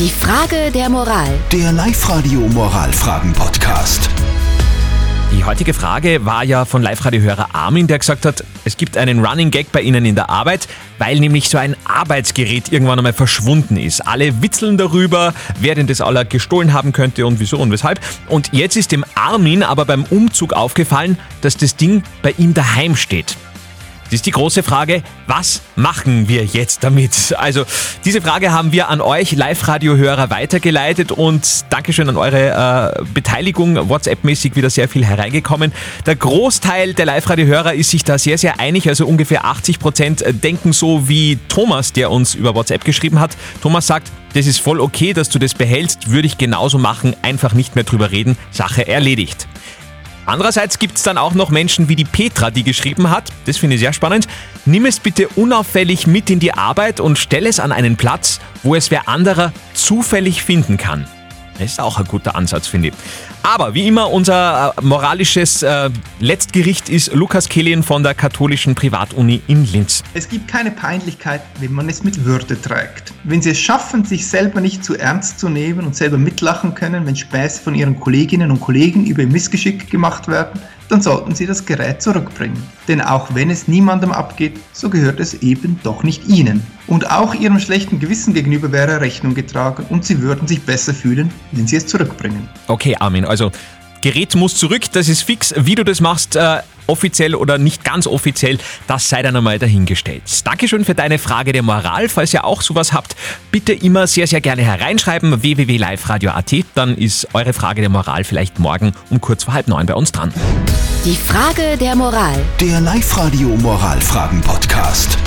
Die Frage der Moral. Der Live-Radio Moralfragen-Podcast. Die heutige Frage war ja von Live-Radio-Hörer Armin, der gesagt hat, es gibt einen Running Gag bei Ihnen in der Arbeit, weil nämlich so ein Arbeitsgerät irgendwann einmal verschwunden ist. Alle witzeln darüber, wer denn das aller gestohlen haben könnte und wieso und weshalb. Und jetzt ist dem Armin aber beim Umzug aufgefallen, dass das Ding bei ihm daheim steht. Das ist die große Frage, was machen wir jetzt damit? Also, diese Frage haben wir an euch Live-Radio-Hörer weitergeleitet und Dankeschön an eure äh, Beteiligung. WhatsApp-mäßig wieder sehr viel hereingekommen. Der Großteil der Live-Radio-Hörer ist sich da sehr, sehr einig. Also ungefähr 80 Prozent denken so wie Thomas, der uns über WhatsApp geschrieben hat. Thomas sagt, das ist voll okay, dass du das behältst, würde ich genauso machen, einfach nicht mehr drüber reden, Sache erledigt. Andererseits gibt es dann auch noch Menschen wie die Petra, die geschrieben hat, das finde ich sehr spannend, nimm es bitte unauffällig mit in die Arbeit und stell es an einen Platz, wo es wer anderer zufällig finden kann. Das ist auch ein guter Ansatz, finde ich. Aber wie immer, unser äh, moralisches äh, Letztgericht ist Lukas Kehlin von der katholischen Privatuni in Linz. Es gibt keine Peinlichkeit, wenn man es mit Würde trägt. Wenn Sie es schaffen, sich selber nicht zu ernst zu nehmen und selber mitlachen können, wenn Späße von Ihren Kolleginnen und Kollegen über Ihr Missgeschick gemacht werden, dann sollten Sie das Gerät zurückbringen. Denn auch wenn es niemandem abgeht, so gehört es eben doch nicht Ihnen. Und auch Ihrem schlechten Gewissen gegenüber wäre Rechnung getragen und Sie würden sich besser fühlen, wenn Sie es zurückbringen. Okay, Armin, also Gerät muss zurück, das ist fix. Wie du das machst, äh, offiziell oder nicht ganz offiziell, das sei dann einmal dahingestellt. Dankeschön für deine Frage der Moral. Falls ihr auch sowas habt, bitte immer sehr, sehr gerne hereinschreiben. www.liveradio.at, dann ist eure Frage der Moral vielleicht morgen um kurz vor halb neun bei uns dran. Die Frage der Moral. Der Live-Radio Moralfragen-Podcast.